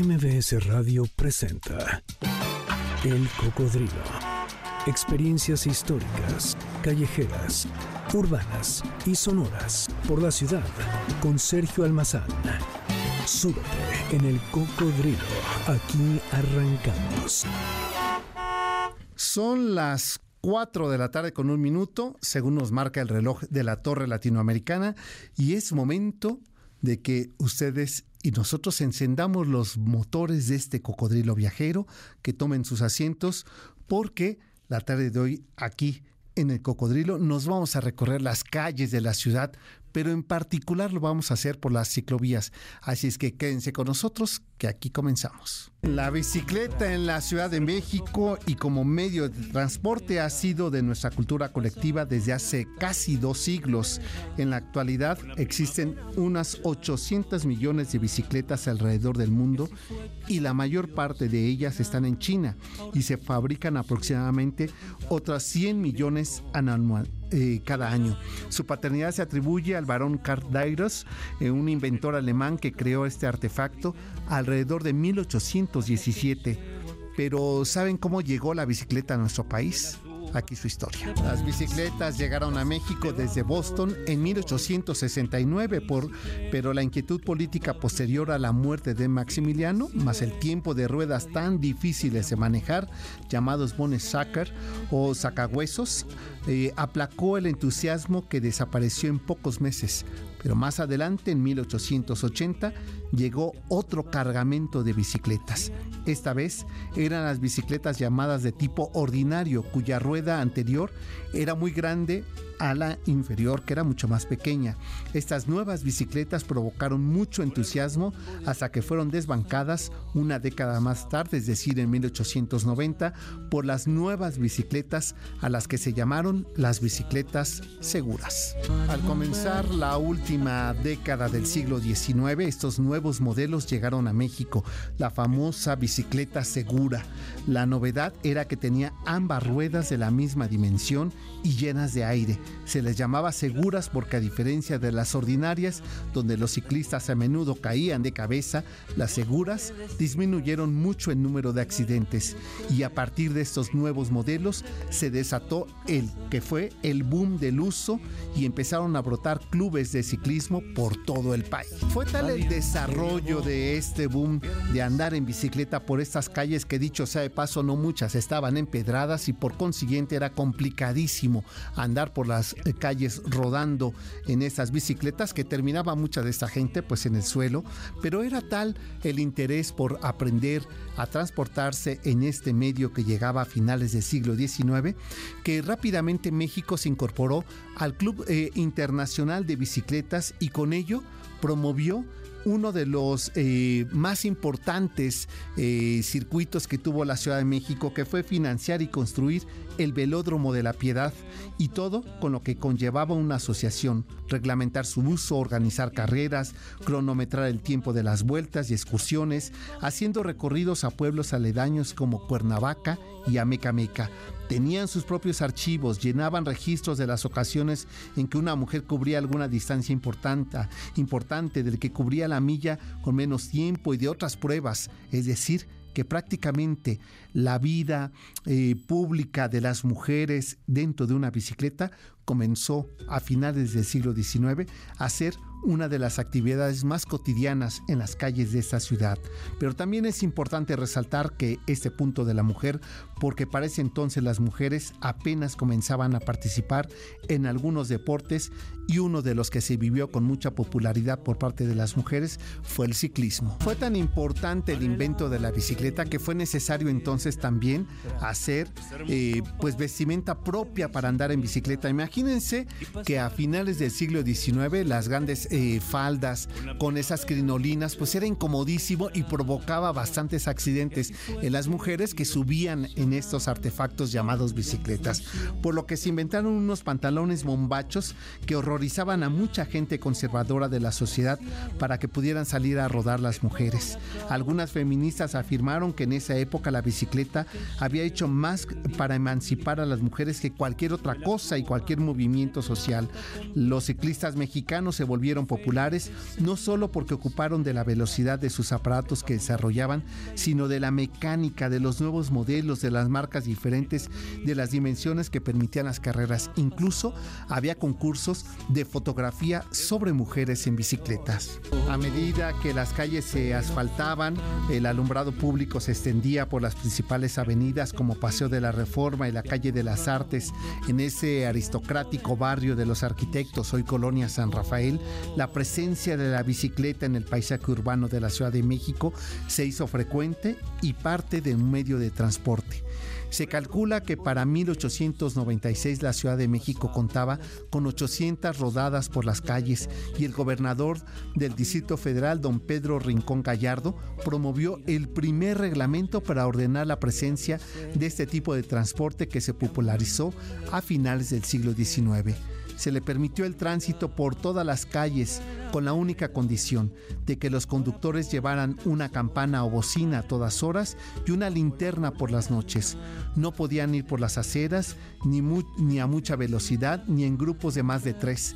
MBS Radio presenta El Cocodrilo. Experiencias históricas, callejeras, urbanas y sonoras por la ciudad con Sergio Almazán. Súbete en El Cocodrilo. Aquí arrancamos. Son las 4 de la tarde con un minuto, según nos marca el reloj de la Torre Latinoamericana, y es momento de que ustedes y nosotros encendamos los motores de este cocodrilo viajero, que tomen sus asientos, porque la tarde de hoy aquí en el cocodrilo nos vamos a recorrer las calles de la ciudad pero en particular lo vamos a hacer por las ciclovías. Así es que quédense con nosotros, que aquí comenzamos. La bicicleta en la Ciudad de México y como medio de transporte ha sido de nuestra cultura colectiva desde hace casi dos siglos. En la actualidad existen unas 800 millones de bicicletas alrededor del mundo y la mayor parte de ellas están en China y se fabrican aproximadamente otras 100 millones anualmente eh, cada año. Su paternidad se atribuye al barón Karl Dairos, eh, un inventor alemán que creó este artefacto alrededor de 1817. Pero ¿saben cómo llegó la bicicleta a nuestro país? Aquí su historia. Las bicicletas llegaron a México desde Boston en 1869, por, pero la inquietud política posterior a la muerte de Maximiliano, más el tiempo de ruedas tan difíciles de manejar, llamados Sacker o sacahuesos, eh, aplacó el entusiasmo que desapareció en pocos meses. Pero más adelante, en 1880, llegó otro cargamento de bicicletas. Esta vez eran las bicicletas llamadas de tipo ordinario, cuya rueda anterior era muy grande a la inferior, que era mucho más pequeña. Estas nuevas bicicletas provocaron mucho entusiasmo hasta que fueron desbancadas una década más tarde, es decir, en 1890, por las nuevas bicicletas a las que se llamaron las bicicletas seguras. Al comenzar la última década del siglo XIX, estos nuevos modelos llegaron a México, la famosa bicicleta segura. La novedad era que tenía ambas ruedas de la misma dimensión y llenas de aire se les llamaba seguras porque a diferencia de las ordinarias, donde los ciclistas a menudo caían de cabeza, las seguras disminuyeron mucho el número de accidentes y a partir de estos nuevos modelos se desató el que fue el boom del uso y empezaron a brotar clubes de ciclismo por todo el país. Fue tal el desarrollo de este boom de andar en bicicleta por estas calles que dicho sea de paso no muchas estaban empedradas y por consiguiente era complicadísimo andar por las eh, calles rodando en esas bicicletas que terminaba mucha de esta gente pues en el suelo, pero era tal el interés por aprender a transportarse en este medio que llegaba a finales del siglo XIX que rápidamente México se incorporó al Club eh, Internacional de Bicicletas y con ello promovió uno de los eh, más importantes eh, circuitos que tuvo la Ciudad de México, que fue financiar y construir el velódromo de la Piedad y todo con lo que conllevaba una asociación, reglamentar su uso, organizar carreras, cronometrar el tiempo de las vueltas y excursiones, haciendo recorridos a pueblos aledaños como Cuernavaca y Amecameca, Tenían sus propios archivos, llenaban registros de las ocasiones en que una mujer cubría alguna distancia importante, importante del que cubría la milla con menos tiempo y de otras pruebas, es decir, que prácticamente la vida eh, pública de las mujeres dentro de una bicicleta comenzó a finales del siglo XIX a ser una de las actividades más cotidianas en las calles de esta ciudad. Pero también es importante resaltar que este punto de la mujer, porque para ese entonces las mujeres apenas comenzaban a participar en algunos deportes y uno de los que se vivió con mucha popularidad por parte de las mujeres fue el ciclismo. Fue tan importante el invento de la bicicleta que fue necesario entonces también hacer eh, pues vestimenta propia para andar en bicicleta. Imagínense que a finales del siglo XIX las grandes eh, faldas con esas crinolinas, pues era incomodísimo y provocaba bastantes accidentes en las mujeres que subían en estos artefactos llamados bicicletas. Por lo que se inventaron unos pantalones bombachos que horrorizaban a mucha gente conservadora de la sociedad para que pudieran salir a rodar las mujeres. Algunas feministas afirmaron que en esa época la bicicleta había hecho más para emancipar a las mujeres que cualquier otra cosa y cualquier movimiento social. Los ciclistas mexicanos se volvieron populares no solo porque ocuparon de la velocidad de sus aparatos que desarrollaban, sino de la mecánica, de los nuevos modelos, de las marcas diferentes, de las dimensiones que permitían las carreras. Incluso había concursos de fotografía sobre mujeres en bicicletas. A medida que las calles se asfaltaban, el alumbrado público se extendía por las principales avenidas como Paseo de la Reforma y la calle de las Artes, en ese aristocrático barrio de los arquitectos, hoy Colonia San Rafael, la presencia de la bicicleta en el paisaje urbano de la Ciudad de México se hizo frecuente y parte de un medio de transporte. Se calcula que para 1896 la Ciudad de México contaba con 800 rodadas por las calles y el gobernador del Distrito Federal, don Pedro Rincón Gallardo, promovió el primer reglamento para ordenar la presencia de este tipo de transporte que se popularizó a finales del siglo XIX se le permitió el tránsito por todas las calles con la única condición de que los conductores llevaran una campana o bocina a todas horas y una linterna por las noches. No podían ir por las aceras ni, ni a mucha velocidad ni en grupos de más de tres.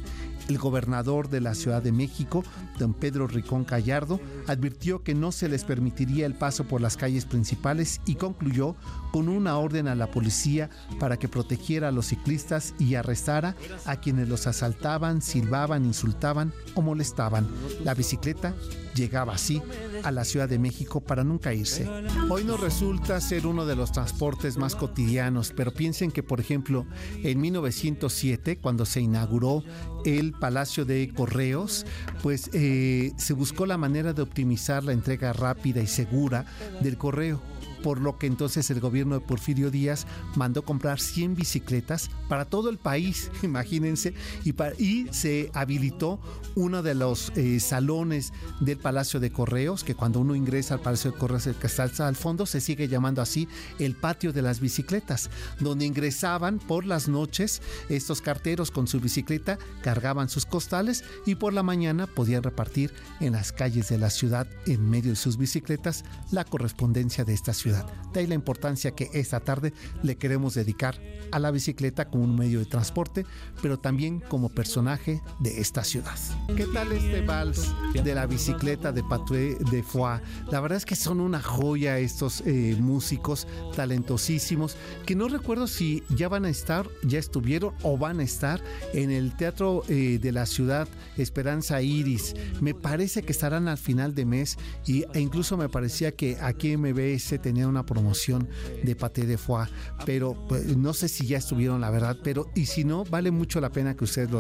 El gobernador de la Ciudad de México, don Pedro Ricón Gallardo, advirtió que no se les permitiría el paso por las calles principales y concluyó con una orden a la policía para que protegiera a los ciclistas y arrestara a quienes los asaltaban, silbaban, insultaban o molestaban. La bicicleta llegaba así a la Ciudad de México para nunca irse. Hoy nos resulta ser uno de los transportes más cotidianos, pero piensen que, por ejemplo, en 1907, cuando se inauguró el Palacio de Correos, pues eh, se buscó la manera de optimizar la entrega rápida y segura del correo por lo que entonces el gobierno de Porfirio Díaz mandó comprar 100 bicicletas para todo el país, imagínense, y, y se habilitó uno de los eh, salones del Palacio de Correos, que cuando uno ingresa al Palacio de Correos que está al fondo, se sigue llamando así el patio de las bicicletas, donde ingresaban por las noches estos carteros con su bicicleta, cargaban sus costales y por la mañana podían repartir en las calles de la ciudad, en medio de sus bicicletas, la correspondencia de esta ciudad. De ahí la importancia que esta tarde le queremos dedicar a la bicicleta como un medio de transporte, pero también como personaje de esta ciudad. ¿Qué tal este vals de la bicicleta de Patué de Foix? La verdad es que son una joya estos eh, músicos talentosísimos que no recuerdo si ya van a estar, ya estuvieron o van a estar en el Teatro eh, de la Ciudad Esperanza Iris. Me parece que estarán al final de mes y, e incluso me parecía que aquí MBS tenía una promoción de paté de foie, pero pues, no sé si ya estuvieron, la verdad, pero y si no, vale mucho la pena que ustedes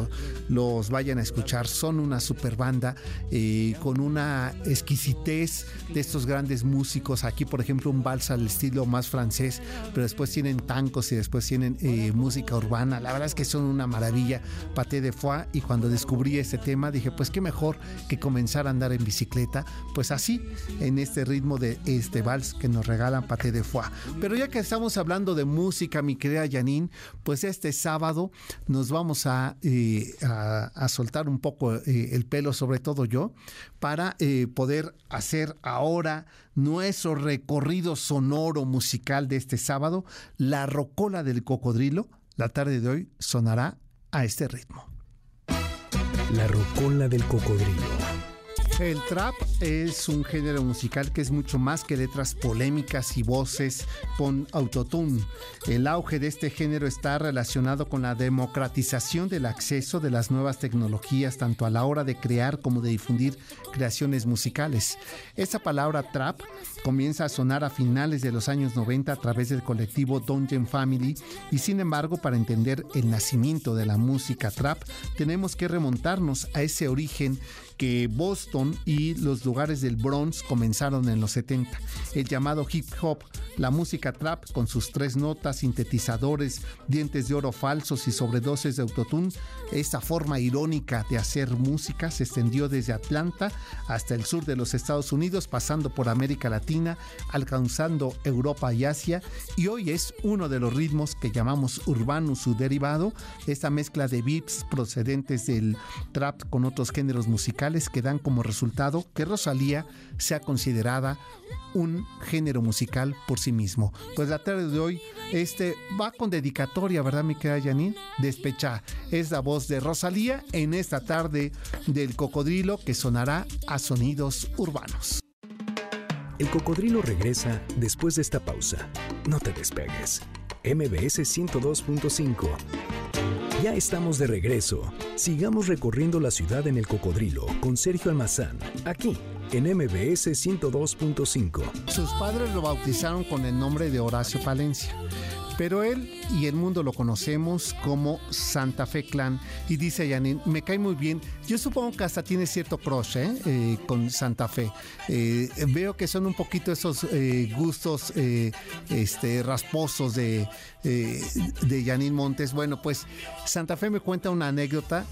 los vayan a escuchar. Son una super banda eh, con una exquisitez de estos grandes músicos. Aquí, por ejemplo, un vals al estilo más francés, pero después tienen tancos y después tienen eh, música urbana. La verdad es que son una maravilla, paté de foie. Y cuando descubrí este tema, dije, pues qué mejor que comenzar a andar en bicicleta, pues así, en este ritmo de este vals que nos regala de. Pero ya que estamos hablando de música, mi querida Janine, pues este sábado nos vamos a, eh, a, soltar un poco eh, el pelo, sobre todo yo, para eh, poder hacer ahora nuestro recorrido sonoro musical de este sábado. La rocola del cocodrilo, la tarde de hoy, sonará a este ritmo. La rocola del cocodrilo. El trap es un género musical que es mucho más que letras polémicas y voces con autotune. El auge de este género está relacionado con la democratización del acceso de las nuevas tecnologías tanto a la hora de crear como de difundir creaciones musicales. Esa palabra trap comienza a sonar a finales de los años 90 a través del colectivo Dungeon Family y sin embargo para entender el nacimiento de la música trap tenemos que remontarnos a ese origen que Boston y los lugares del Bronx comenzaron en los 70. El llamado hip hop, la música trap con sus tres notas, sintetizadores, dientes de oro falsos y sobredosis de autotune, esa forma irónica de hacer música se extendió desde Atlanta hasta el sur de los Estados Unidos, pasando por América Latina, alcanzando Europa y Asia, y hoy es uno de los ritmos que llamamos urbano, su derivado, esta mezcla de beats procedentes del trap con otros géneros musicales que dan como resultado que Rosalía sea considerada un género musical por sí mismo. Pues la tarde de hoy este va con dedicatoria, ¿verdad, mi querida Janine? Despecha es la voz de Rosalía en esta tarde del cocodrilo que sonará a sonidos urbanos. El cocodrilo regresa después de esta pausa. No te despegues. MBS 102.5. Ya estamos de regreso. Sigamos recorriendo la ciudad en el cocodrilo con Sergio Almazán, aquí en MBS 102.5. Sus padres lo bautizaron con el nombre de Horacio Palencia. Pero él y el mundo lo conocemos como Santa Fe Clan. Y dice Janine, me cae muy bien. Yo supongo que hasta tiene cierto crush ¿eh? Eh, con Santa Fe. Eh, veo que son un poquito esos gustos este, rasposos de, de Janine Montes. Bueno, pues Santa Fe me cuenta una anécdota.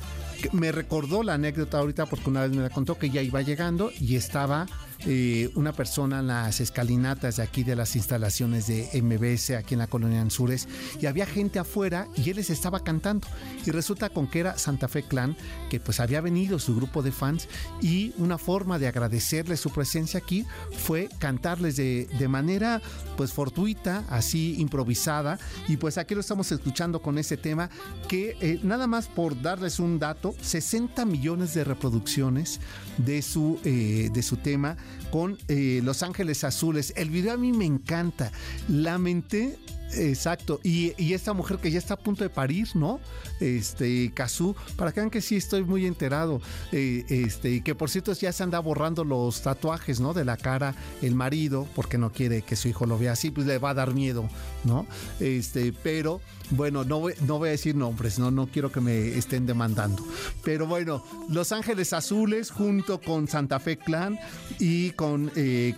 Me recordó la anécdota ahorita porque una vez me la contó que ya iba llegando y estaba eh, una persona en las escalinatas de aquí de las instalaciones de MBS aquí en la colonia Anzures y había gente afuera y él les estaba cantando. Y resulta con que era Santa Fe Clan que pues había venido su grupo de fans y una forma de agradecerles su presencia aquí fue cantarles de, de manera pues fortuita así improvisada. Y pues aquí lo estamos escuchando con ese tema que eh, nada más por darles un dato 60 millones de reproducciones de su, eh, de su tema con eh, Los Ángeles Azules. El video a mí me encanta. Lamenté Exacto, y, esta mujer que ya está a punto de parir, ¿no? Este, Kazú, para que vean que sí estoy muy enterado, eh, este, y que por cierto ya se anda borrando los tatuajes, ¿no? De la cara el marido, porque no quiere que su hijo lo vea así, pues le va a dar miedo, ¿no? Este, pero bueno, no no voy a decir nombres, no, no quiero que me estén demandando. Pero bueno, Los Ángeles Azules junto con Santa Fe Clan y con eh,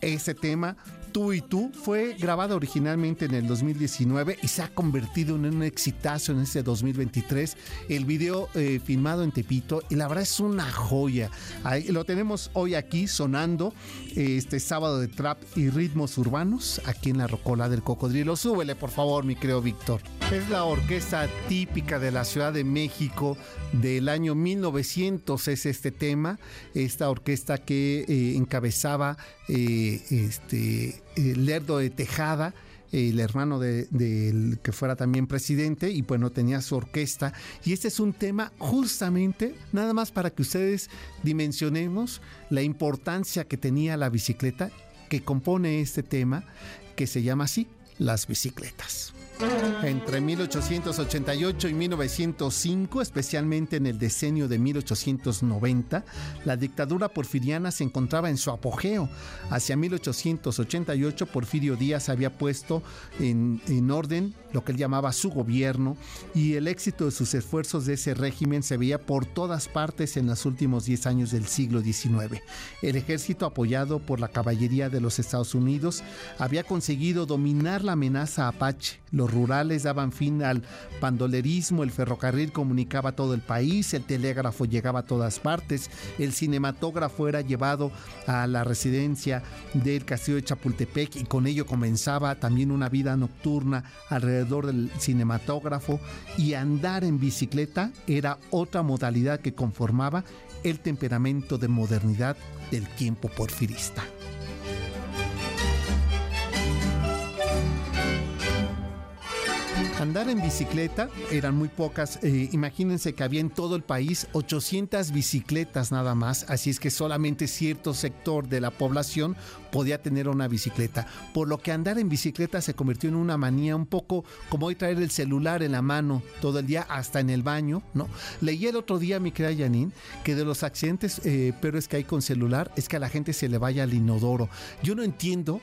ese tema Tú y Tú fue grabado originalmente en el 2019 y se ha convertido en un exitazo en este 2023. El video eh, filmado en Tepito y la verdad es una joya. Lo tenemos hoy aquí sonando eh, este sábado de trap y ritmos urbanos aquí en la Rocola del Cocodrilo. Súbele por favor, mi creo Víctor. Es la orquesta típica de la Ciudad de México del año 1900 es este tema, esta orquesta que eh, encabezaba este Lerdo de Tejada, el hermano del que fuera también presidente, y bueno, tenía su orquesta. Y este es un tema justamente, nada más para que ustedes dimensionemos la importancia que tenía la bicicleta que compone este tema, que se llama así, las bicicletas. Entre 1888 y 1905, especialmente en el decenio de 1890, la dictadura porfiriana se encontraba en su apogeo. Hacia 1888, Porfirio Díaz había puesto en, en orden lo que él llamaba su gobierno y el éxito de sus esfuerzos de ese régimen se veía por todas partes en los últimos 10 años del siglo XIX. El ejército, apoyado por la caballería de los Estados Unidos, había conseguido dominar la amenaza apache. Los rurales daban fin al pandolerismo, el ferrocarril comunicaba todo el país, el telégrafo llegaba a todas partes, el cinematógrafo era llevado a la residencia del castillo de Chapultepec y con ello comenzaba también una vida nocturna alrededor del cinematógrafo y andar en bicicleta era otra modalidad que conformaba el temperamento de modernidad del tiempo porfirista. Andar en bicicleta eran muy pocas. Eh, imagínense que había en todo el país 800 bicicletas nada más, así es que solamente cierto sector de la población podía tener una bicicleta. Por lo que andar en bicicleta se convirtió en una manía un poco como hoy traer el celular en la mano todo el día, hasta en el baño, ¿no? Leí el otro día, mi querida Janine, que de los accidentes eh, pero es que hay con celular es que a la gente se le vaya al inodoro. Yo no entiendo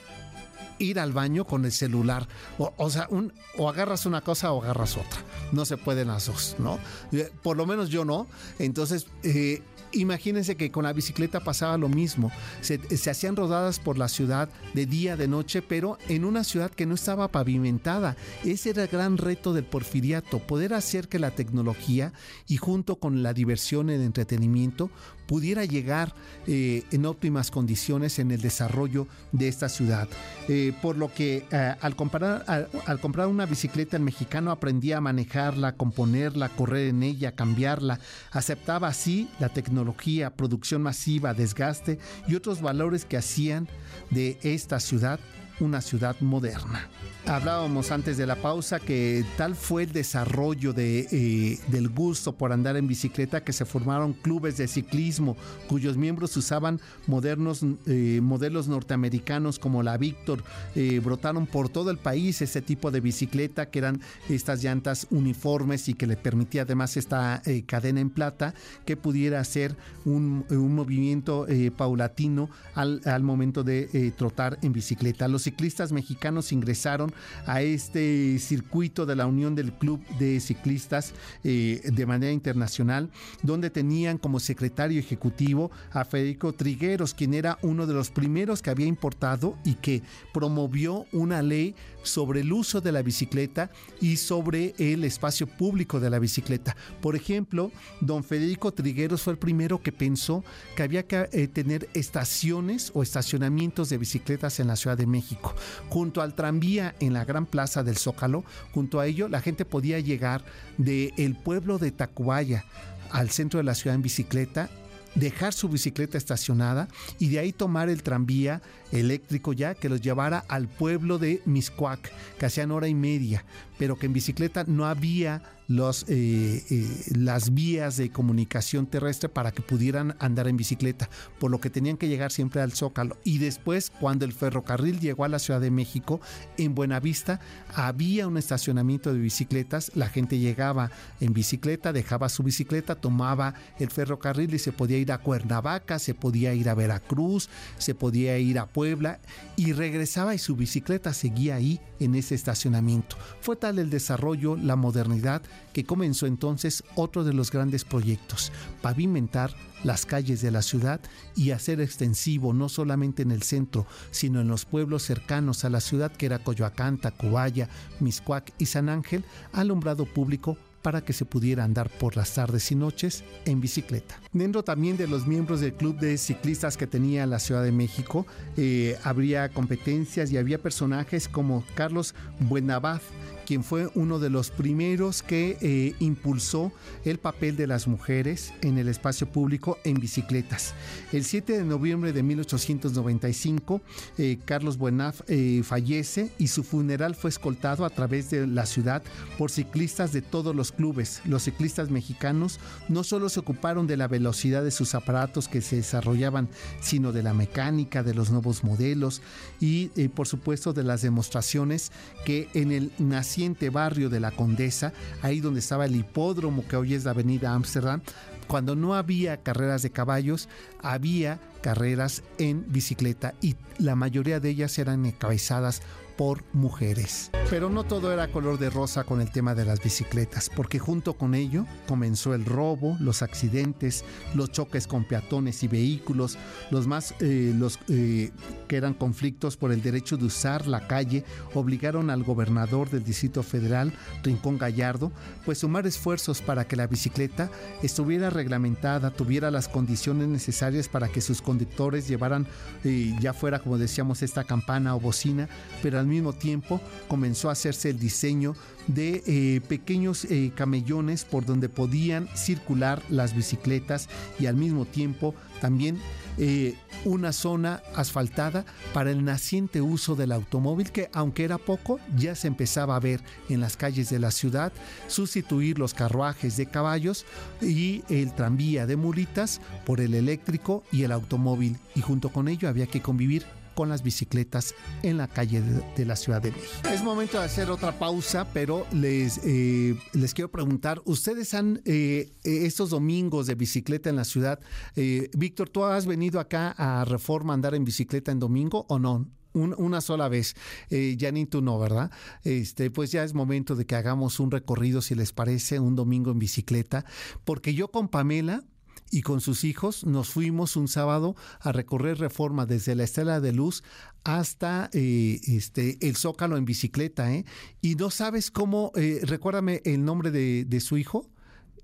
ir al baño con el celular. O, sea, un, o agarras una cosa o agarras otra. No se pueden las dos, ¿no? Eh, por lo menos yo no. Entonces, eh, imagínense que con la bicicleta pasaba lo mismo. Se, hacían rodadas por la ciudad de día, de noche, pero en una ciudad que no estaba pavimentada. Ese era el gran reto del porfiriato, poder hacer que la tecnología y junto con la diversión el entretenimiento pudiera llegar eh, en óptimas condiciones en el desarrollo de esta ciudad. Eh, por lo que eh, al, comprar, al, comprar una bicicleta el mexicano aprendía a manejarla, componerla, correr en ella, cambiarla, aceptaba así la tecnología, producción masiva, desgaste y otros valores que hacían de esta ciudad una ciudad moderna. Hablábamos antes de la pausa que tal fue el desarrollo de, eh, del gusto por andar en bicicleta que se formaron clubes de ciclismo cuyos miembros usaban modernos eh, modelos norteamericanos como la Victor. Eh, brotaron por todo el país ese tipo de bicicleta que eran estas llantas uniformes y que le permitía además esta cadena en plata que pudiera hacer un, un movimiento paulatino al, al, momento de trotar en bicicleta. Los ciclistas mexicanos ingresaron a este circuito de la Unión del Club de Ciclistas eh, de manera internacional, donde tenían como secretario ejecutivo a Federico Trigueros, quien era uno de los primeros que había importado y que promovió una ley sobre el uso de la bicicleta y sobre el espacio público de la bicicleta. Por ejemplo, don Federico Trigueros fue el primero que pensó que había que eh, tener estaciones o estacionamientos de bicicletas en la Ciudad de México. Junto al tranvía en la gran plaza del Zócalo, junto a ello la gente podía llegar del el pueblo de Tacubaya al centro de la ciudad en bicicleta dejar su bicicleta estacionada y de ahí tomar el tranvía eléctrico ya que los llevara al pueblo de Miscuac, que hacían hora y media, pero que en bicicleta no había eh, eh, las vías de comunicación terrestre para que pudieran andar en bicicleta, por lo que tenían que llegar siempre al Zócalo. Y después, cuando el ferrocarril llegó a la Ciudad de México, en Buenavista había un estacionamiento de bicicletas, la gente llegaba en bicicleta, dejaba su bicicleta, tomaba el ferrocarril y se podía ir a Cuernavaca, se podía ir a Veracruz, se podía ir a Puebla y regresaba y su bicicleta seguía ahí en ese estacionamiento. Fue tal el desarrollo, la modernidad, que comenzó entonces otro de los grandes proyectos, pavimentar las calles de la ciudad y hacer extensivo no solamente en el centro, sino en los pueblos cercanos a la ciudad que era Coyoacán, Tacubaya, Miscuac y San Ángel, alumbrado público para que se pudiera andar por las tardes y noches en bicicleta. Dentro también de los miembros del club de ciclistas que tenía la Ciudad de México, eh, habría competencias y había personajes como Carlos Buenabad, quien fue uno de los primeros que eh, impulsó el papel de las mujeres en el espacio público en bicicletas. El 7 de noviembre de 1895, eh, Carlos Buenaf eh, fallece y su funeral fue escoltado a través de la ciudad por ciclistas de todos los clubes. Los ciclistas mexicanos no solo se ocuparon de la velocidad de sus aparatos que se desarrollaban, sino de la mecánica, de los nuevos modelos y por supuesto de las demostraciones que en el nacimiento barrio de la Condesa, ahí donde estaba el hipódromo que hoy es la avenida Ámsterdam, cuando no había carreras de caballos, había carreras en bicicleta y la mayoría de ellas eran encabezadas por mujeres. Pero no todo era color de rosa con el tema de las bicicletas, porque junto con ello comenzó el robo, los accidentes, los choques con peatones y vehículos, los más eh, los eh, que eran conflictos por el derecho de usar la calle, obligaron al gobernador del Distrito Federal, Rincón Gallardo, pues sumar esfuerzos para que la bicicleta estuviera reglamentada, tuviera las condiciones necesarias para que sus conductores llevaran, eh, ya fuera como decíamos, esta campana o bocina, pero al al mismo tiempo comenzó a hacerse el diseño de eh, pequeños eh, camellones por donde podían circular las bicicletas y al mismo tiempo también eh, una zona asfaltada para el naciente uso del automóvil que aunque era poco ya se empezaba a ver en las calles de la ciudad sustituir los carruajes de caballos y el tranvía de mulitas por el eléctrico y el automóvil. Y junto con ello había que convivir con las bicicletas en la calle de, la Ciudad de México. Es momento de hacer otra pausa, pero les, eh, les quiero preguntar, ¿ustedes han eh, estos domingos de bicicleta en la ciudad? Eh, Víctor, ¿tú has venido acá a Reforma a andar en bicicleta en domingo o no? una sola vez. Eh, Janine, tú no, ¿verdad? Este, pues ya es momento de que hagamos un recorrido, si les parece, un domingo en bicicleta, porque yo con Pamela y con sus hijos nos fuimos un sábado a recorrer Reforma desde la Estela de Luz hasta eh, este, el Zócalo en bicicleta, ¿eh? Y no sabes cómo, eh, recuérdame el nombre de, su hijo,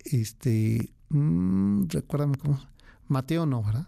este, mm, recuérdame cómo. Mateo no, ¿verdad?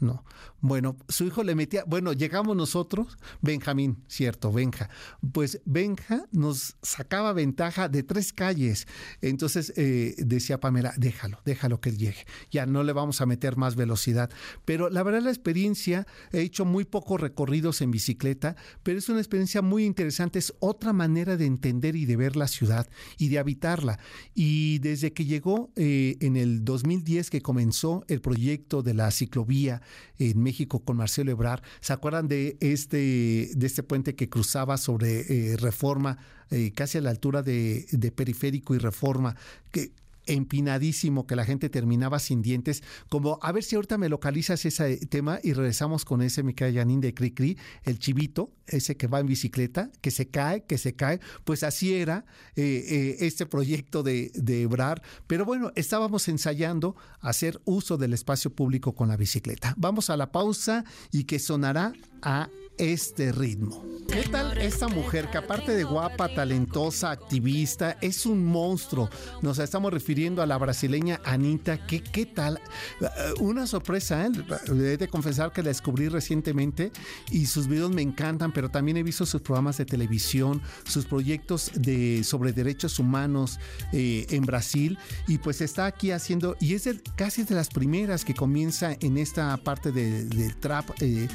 No. Bueno, su hijo le metía, bueno, llegamos nosotros, Benjamín, cierto, Benja. Pues Benja nos sacaba ventaja de tres calles. Entonces eh, decía Pamela, déjalo, déjalo que llegue. Ya no le vamos a meter más velocidad. Pero la verdad la experiencia, he hecho muy pocos recorridos en bicicleta, pero es una experiencia muy interesante, es otra manera de entender y de ver la ciudad y de habitarla. Y desde que llegó eh, en el 2010 que comenzó el proyecto de la ciclovía, en México con Marcelo Ebrar. ¿Se acuerdan de este, de este puente que cruzaba sobre eh, Reforma, eh, casi a la altura de, de Periférico y Reforma? Que empinadísimo que la gente terminaba sin dientes, como a ver si ahorita me localizas ese tema y regresamos con ese Micael Yanin de Cri el chivito, ese que va en bicicleta, que se cae, que se cae, pues así era eh, eh, este proyecto de, de Ebrar, pero bueno, estábamos ensayando hacer uso del espacio público con la bicicleta. Vamos a la pausa y que sonará a este ritmo. ¿Qué tal esta mujer que aparte de guapa, talentosa, activista, es un monstruo? Nos estamos refiriendo a la brasileña Anita. ¿Qué, qué tal? Eh, una sorpresa, ¿eh? He de confesar que la descubrí recientemente y sus videos me encantan, pero también he visto sus programas de televisión, sus proyectos de, sobre derechos humanos eh, en Brasil y pues está aquí haciendo, y es casi de las primeras que comienza en esta parte del trap, eh,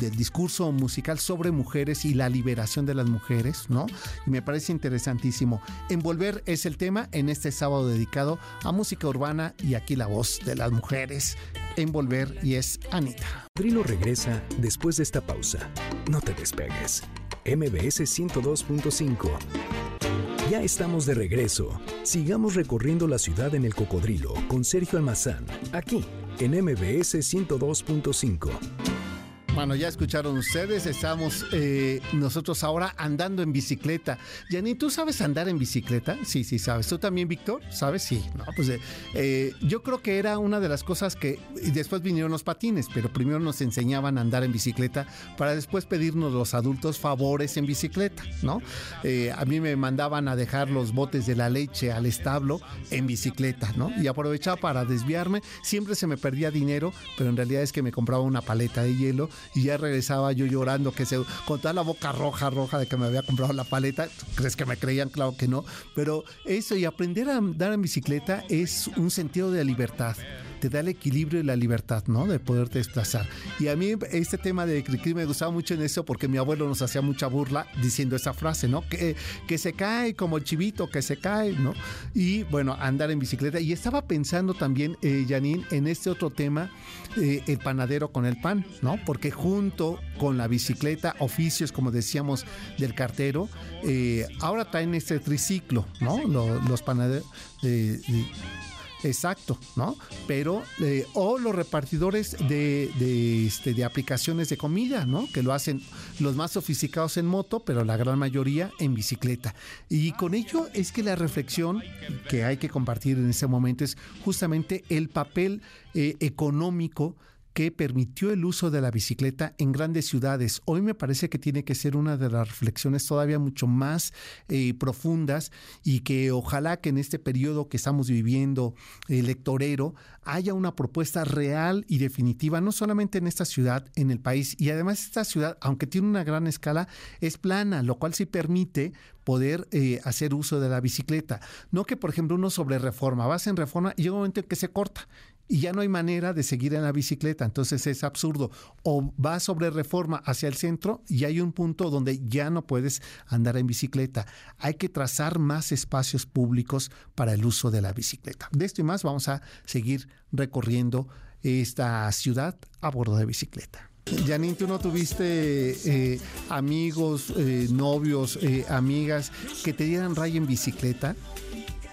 del discurso musical sobre mujeres y la liberación de las mujeres, ¿no? Y me parece interesantísimo. Envolver es el tema en este sábado dedicado a música urbana y aquí la voz de las mujeres. Envolver y es Anita. Trino regresa después de esta pausa. No te despegues. MBS 102.5. Ya estamos de regreso. Sigamos recorriendo la ciudad en el cocodrilo con Sergio Almazán, aquí en MBS 102.5. Bueno, ya escucharon ustedes, estamos eh, nosotros ahora andando en bicicleta. Yani, ¿tú sabes andar en bicicleta? Sí, sí, sabes. ¿Tú también, Víctor? ¿Sabes? Sí. No, pues eh, eh, yo creo que era una de las cosas que después vinieron los patines, pero primero nos enseñaban a andar en bicicleta para después pedirnos los adultos favores en bicicleta, ¿no? a mí me mandaban a dejar los botes de la leche al establo en bicicleta, ¿no? Y aprovechaba para desviarme. Siempre se me perdía dinero, pero en realidad es que me compraba una paleta de hielo y ya regresaba yo llorando, que se, con toda la boca roja, roja de que me había comprado la paleta. ¿Crees que me creían? Claro que no. Pero eso y aprender a andar en bicicleta es un sentido de libertad te da el equilibrio y la libertad, ¿no? De poderte desplazar. Y a mí este tema de Cricri me gustaba mucho en eso porque mi abuelo nos hacía mucha burla diciendo esa frase, ¿no? Que, que se cae como el chivito, que se cae, ¿no? Y bueno, andar en bicicleta. Y estaba pensando también, eh, Janine, en este otro tema, eh, el panadero con el pan, ¿no? Porque junto con la bicicleta, oficios, como decíamos, del cartero, eh, ahora traen este triciclo, ¿no? Los, panaderos. Eh, Exacto, ¿no? Pero, eh, o los repartidores de, este, de aplicaciones de comida, ¿no? Que lo hacen los más sofisticados en moto, pero la gran mayoría en bicicleta. Y con ello es que la reflexión que hay que compartir en ese momento es justamente el papel eh, económico que permitió el uso de la bicicleta en grandes ciudades. Hoy me parece que tiene que ser una de las reflexiones todavía mucho más eh, profundas y que ojalá que en este periodo que estamos viviendo electorero haya una propuesta real y definitiva, no solamente en esta ciudad, en el país. Y además esta ciudad, aunque tiene una gran escala, es plana, lo cual sí permite poder eh, hacer uso de la bicicleta. No que, por ejemplo, uno sobre reforma, vas en reforma y llega un momento en que se corta y ya no hay manera de seguir en la bicicleta, entonces es absurdo. O vas sobre reforma hacia el centro y hay un punto donde ya no puedes andar en bicicleta. Hay que trazar más espacios públicos para el uso de la bicicleta. De esto y más vamos a seguir recorriendo esta ciudad a bordo de bicicleta. Janine, ¿tú no tuviste eh, amigos, eh, novios, eh, amigas que te dieran raya en bicicleta?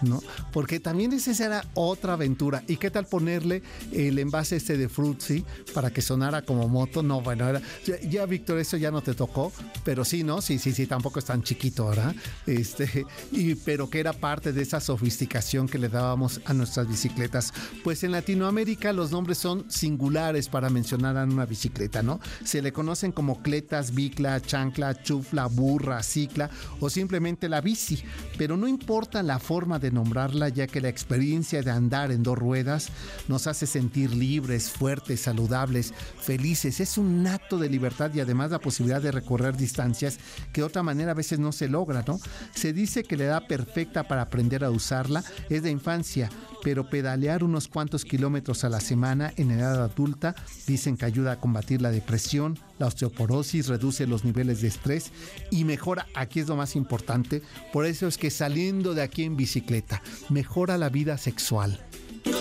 ¿No? Porque también esa era otra aventura. ¿Y qué tal ponerle el envase este de Fruitsy para que sonara como moto? No, bueno, era, ya, Víctor, eso ya no te tocó, pero sí, ¿no? Sí, sí, sí, tampoco es tan chiquito, ¿verdad? Este, y, pero que era parte de esa sofisticación que le dábamos a nuestras bicicletas. Pues en Latinoamérica los nombres son singulares para mencionar a una bicicleta, ¿no? Se le conocen como cletas, bicla, chancla, chufla, burra, cicla o simplemente la bici, pero no importa la forma de nombrarla ya que la experiencia de andar en dos ruedas nos hace sentir libres, fuertes, saludables, felices. Es un acto de libertad y además la posibilidad de recorrer distancias que de otra manera a veces no se logra, ¿no? Se dice que la edad perfecta para aprender a usarla es de infancia, pero pedalear unos cuantos kilómetros a la semana en edad adulta dicen que ayuda a combatir la depresión, la osteoporosis, reduce los niveles de estrés y mejora, aquí es lo más importante, por eso es que saliendo de aquí en bicicleta, mejora la vida sexual.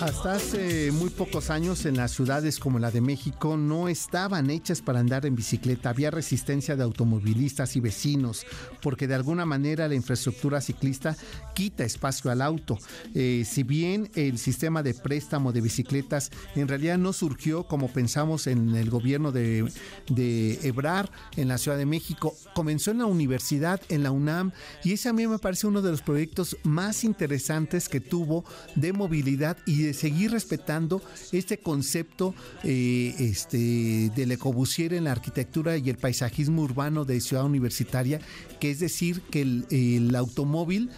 Hasta hace muy pocos años en las ciudades como la de México no estaban hechas para andar en bicicleta. Había resistencia de automovilistas y vecinos porque de alguna manera la infraestructura ciclista quita espacio al auto. Eh, si bien el sistema de préstamo de bicicletas en realidad no surgió como pensamos en el gobierno de, de Ebrar en la Ciudad de México, comenzó en la universidad, en la UNAM y ese a mí me parece uno de los proyectos más interesantes que tuvo de movilidad y de seguir respetando este concepto eh, este, del ecobusier en la arquitectura y el paisajismo urbano de ciudad universitaria, que es decir, que el automóvil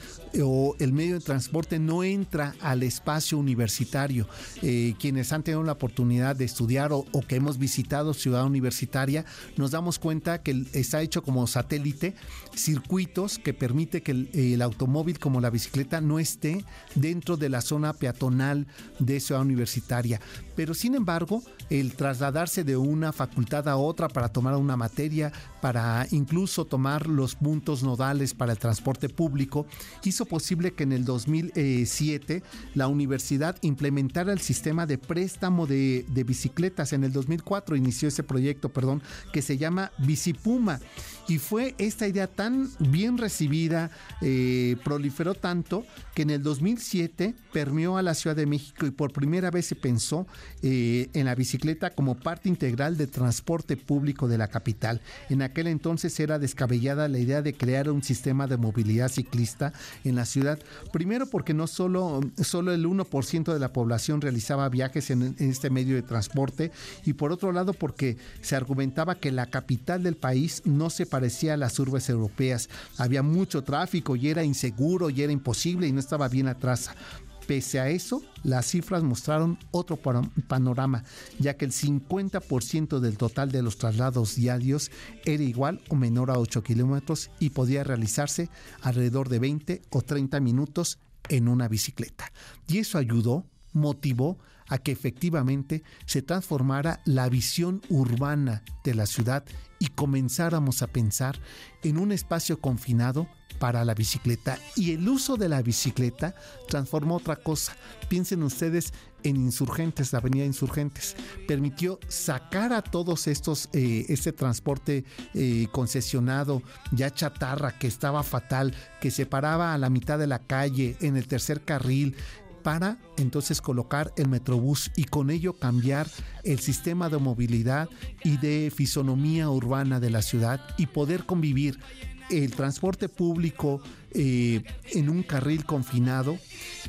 o el medio de transporte no entra al espacio universitario. Eh, quienes han tenido la oportunidad de estudiar o, que hemos visitado Ciudad Universitaria, nos damos cuenta que está hecho como satélite, circuitos que permite que el, automóvil como la bicicleta no esté dentro de la zona peatonal de Ciudad Universitaria. Pero sin embargo, el trasladarse de una facultad a otra para tomar una materia, para incluso tomar los puntos nodales para el transporte público, hizo posible que en el 2007 la universidad implementara el sistema de préstamo de, bicicletas. En el 2004 inició ese proyecto, perdón, que se llama Bicipuma. Y fue esta idea tan bien recibida, eh, proliferó tanto, que en el 2007 permeó a la Ciudad de México y por primera vez se pensó eh, en la bicicleta como parte integral del transporte público de la capital. En aquel entonces era descabellada la idea de crear un sistema de movilidad ciclista en la ciudad. Primero porque no solo, solo el 1% de la población realizaba viajes en, este medio de transporte y por otro lado porque se argumentaba que la capital del país no se parecía las urbes europeas. Había mucho tráfico y era inseguro y era imposible y no estaba bien atrás. Pese a eso, las cifras mostraron otro panorama, ya que el 50% del total de los traslados diarios era igual o menor a 8 kilómetros y podía realizarse alrededor de 20 o 30 minutos en una bicicleta. Y eso ayudó, motivó a que efectivamente se transformara la visión urbana de la ciudad y comenzáramos a pensar en un espacio confinado para la bicicleta y el uso de la bicicleta transformó otra cosa. Piensen ustedes en Insurgentes, la avenida Insurgentes. Permitió sacar a todos estos, eh, este transporte eh, concesionado, ya chatarra, que estaba fatal, que se paraba a la mitad de la calle, en el tercer carril, para entonces colocar el Metrobús y con ello cambiar el sistema de movilidad y de fisonomía urbana de la ciudad y poder convivir el transporte público eh, en un carril confinado,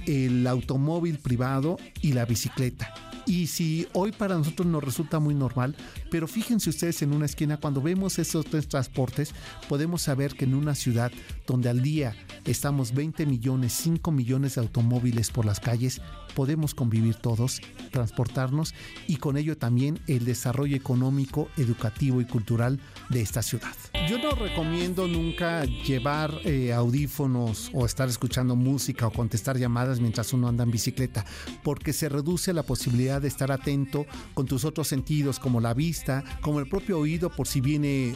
el automóvil privado y la bicicleta. Y si hoy para nosotros nos resulta muy normal, pero fíjense ustedes en una esquina, cuando vemos esos tres transportes, podemos saber que en una ciudad donde al día estamos 20 millones, 5 millones de automóviles por las calles, podemos convivir todos, transportarnos y con ello también el desarrollo económico, educativo y cultural de esta ciudad. Yo no recomiendo nunca llevar eh, audífonos o estar escuchando música o contestar llamadas mientras uno anda en bicicleta, porque se reduce la posibilidad de estar atento con tus otros sentidos, como la vista, como el propio oído, por si viene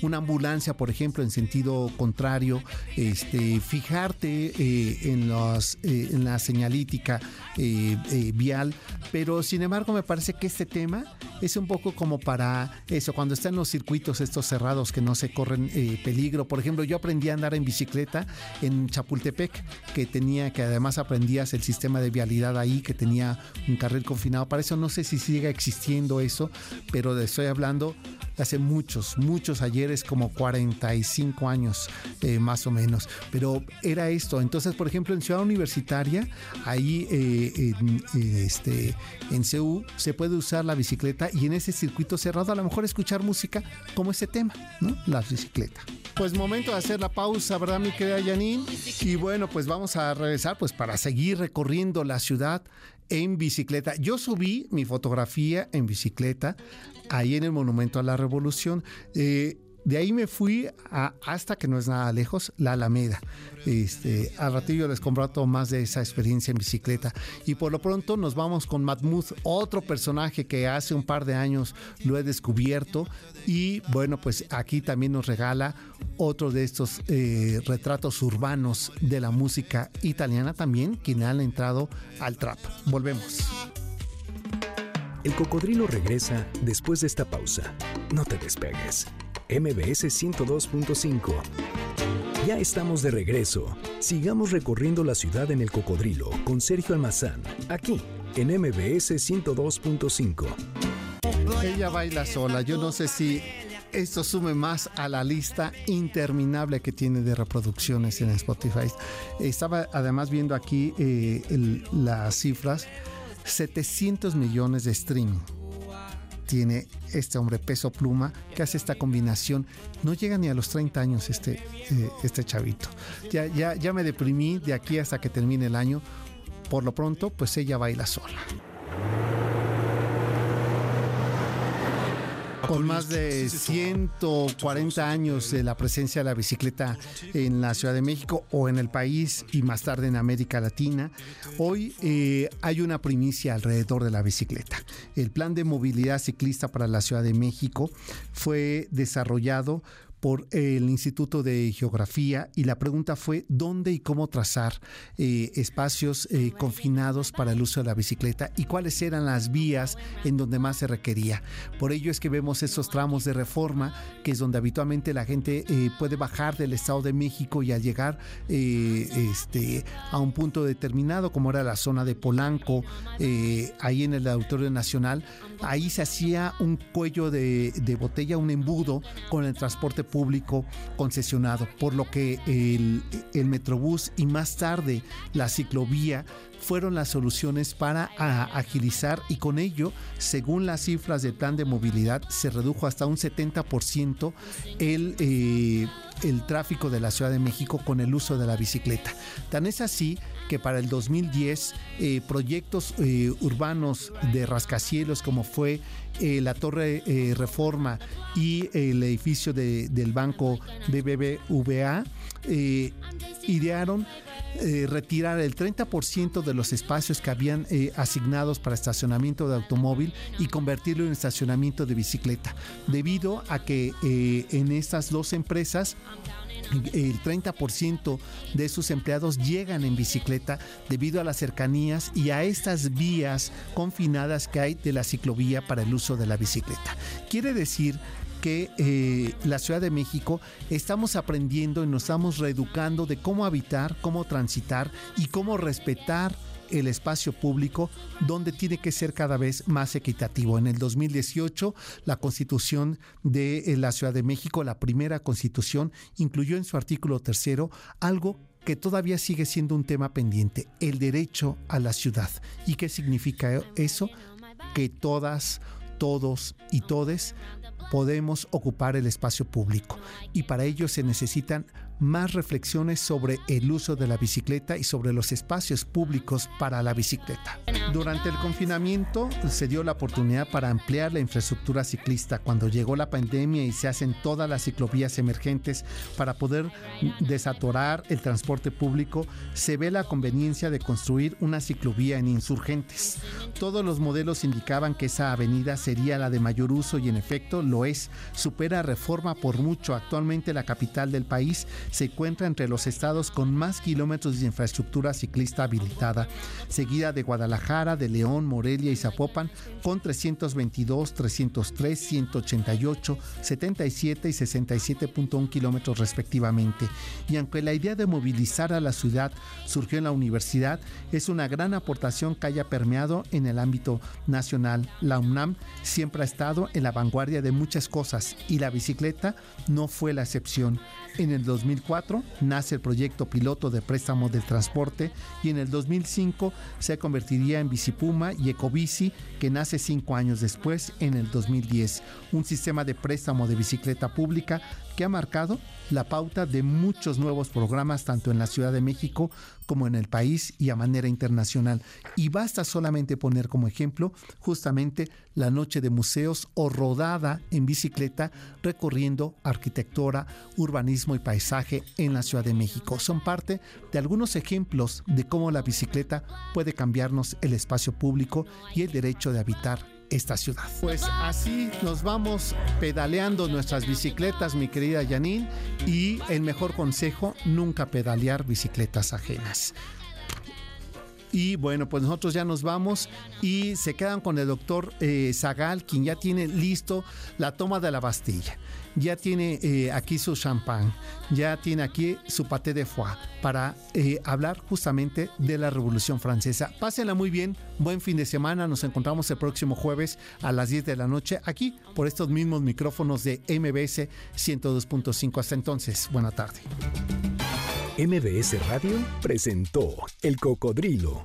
una ambulancia, por ejemplo, en sentido contrario, este, fijarte eh, en, los, eh, en la señalítica vial, pero sin embargo me parece que este tema es un poco como para eso, cuando están los circuitos estos cerrados que no se corren eh, peligro. Por ejemplo, yo aprendí a andar en bicicleta en Chapultepec, que tenía, que además aprendías el sistema de vialidad ahí, que tenía un carril confinado. Para eso no sé si sigue existiendo eso, pero estoy hablando hace muchos, muchos ayeres, como 45 años eh, más o menos. Pero era esto. Entonces, por ejemplo, en Ciudad Universitaria, ahí eh, en, este, en CEU, se puede usar la bicicleta y en ese circuito cerrado a lo mejor escuchar música como ese tema, ¿no? La bicicleta. Pues momento de hacer la pausa, ¿verdad, mi querida Janine? Y bueno, pues vamos a regresar pues para seguir recorriendo la ciudad en bicicleta. Yo subí mi fotografía en bicicleta ahí en el Monumento a la Revolución. Eh, de ahí me fui hasta que no es nada lejos, la Alameda. Este, al ratillo les comparto más de esa experiencia en bicicleta. Y por lo pronto nos vamos con Matmuth, otro personaje que hace un par de años lo he descubierto. Y bueno, pues aquí también nos regala otro de estos eh, retratos urbanos de la música italiana también, quien han entrado al trap. Volvemos. El cocodrilo regresa después de esta pausa. No te despegues. MBS 102.5. Ya estamos de regreso. Sigamos recorriendo la ciudad en el cocodrilo con Sergio Almazán, aquí en MBS 102.5. Ella baila sola. Yo no sé si esto sume más a la lista interminable que tiene de reproducciones en Spotify. Estaba además viendo aquí eh, las cifras. 700 millones de streaming tiene este hombre peso pluma que hace esta combinación. No llega ni a los 30 años este, eh, este chavito. Ya, ya, ya me deprimí de aquí hasta que termine el año. Por lo pronto, pues ella baila sola. Con más de 140 años de la presencia de la bicicleta en la Ciudad de México o en el país y más tarde en América Latina, hoy eh, hay una primicia alrededor de la bicicleta. El plan de movilidad ciclista para la Ciudad de México fue desarrollado por el Instituto de Geografía y la pregunta fue dónde y cómo trazar eh, espacios eh, confinados para el uso de la bicicleta y cuáles eran las vías en donde más se requería. Por ello es que vemos esos tramos de reforma, que es donde habitualmente la gente eh, puede bajar del Estado de México y al llegar este, a un punto determinado, como era la zona de Polanco, ahí en el Auditorio Nacional, ahí se hacía un cuello de, de botella, un embudo con el transporte público concesionado, por lo que el, el Metrobús y más tarde la ciclovía fueron las soluciones para agilizar y con ello, según las cifras del plan de movilidad, se redujo hasta un 70% el, eh, el tráfico de la Ciudad de México con el uso de la bicicleta. Tan es así que para el 2010 eh, proyectos eh, urbanos de rascacielos como fue la Torre Reforma y el edificio del banco BBVA idearon eh, retirar el 30% de los espacios que habían eh, asignados para estacionamiento de automóvil y convertirlo en estacionamiento de bicicleta, debido a que eh, en estas dos empresas el 30% de sus empleados llegan en bicicleta debido a las cercanías y a estas vías confinadas que hay de la ciclovía para el uso de la bicicleta. Quiere decir que eh, la Ciudad de México estamos aprendiendo y nos estamos reeducando de cómo habitar, cómo transitar y cómo respetar el espacio público donde tiene que ser cada vez más equitativo. En el 2018, la Constitución de eh, la Ciudad de México, la primera Constitución, incluyó en su artículo tercero algo que todavía sigue siendo un tema pendiente, el derecho a la ciudad. ¿Y qué significa eso? Que todas, todos y todes podemos ocupar el espacio público y para ello se necesitan más reflexiones sobre el uso de la bicicleta y sobre los espacios públicos para la bicicleta. Durante el confinamiento se dio la oportunidad para ampliar la infraestructura ciclista cuando llegó la pandemia y se hacen todas las ciclovías emergentes para poder desatorar el transporte público, se ve la conveniencia de construir una ciclovía en insurgentes. Todos los modelos indicaban que esa avenida sería la de mayor uso y en efecto lo es. Supera reforma por mucho. Actualmente la capital del país se encuentra entre los estados con más kilómetros de infraestructura ciclista habilitada, seguida de Guadalajara, de León, Morelia y Zapopan con 322, 303, 188, 77 y 67.1 kilómetros respectivamente. Y aunque la idea de movilizar a la ciudad surgió en la universidad, es una gran aportación que haya permeado en el ámbito nacional. La UNAM siempre ha estado en la vanguardia de muchas cosas y la bicicleta no fue la excepción. En el 2000 2004 nace el proyecto piloto de préstamo del transporte y en el 2005 se convertiría en Bicipuma y Ecobici, que nace cinco años después, en el 2010. Un sistema de préstamo de bicicleta pública ha marcado la pauta de muchos nuevos programas tanto en la Ciudad de México como en el país y a manera internacional. Y basta solamente poner como ejemplo justamente la noche de museos o rodada en bicicleta recorriendo arquitectura, urbanismo y paisaje en la Ciudad de México. Son parte de algunos ejemplos de cómo la bicicleta puede cambiarnos el espacio público y el derecho de habitar esta ciudad. Pues así nos vamos pedaleando nuestras bicicletas, mi querida Janine, y el mejor consejo, nunca pedalear bicicletas ajenas. Y bueno, pues nosotros ya nos vamos y se quedan con el doctor eh, Zagal, quien ya tiene listo la toma de la Bastilla. Ya tiene eh, aquí su champán, ya tiene aquí su paté de foie para eh, hablar justamente de la Revolución Francesa. Pásenla muy bien, buen fin de semana. Nos encontramos el próximo jueves a las 10 de la noche aquí por estos mismos micrófonos de MBS 102.5. Hasta entonces, buena tarde. MBS Radio presentó El Cocodrilo.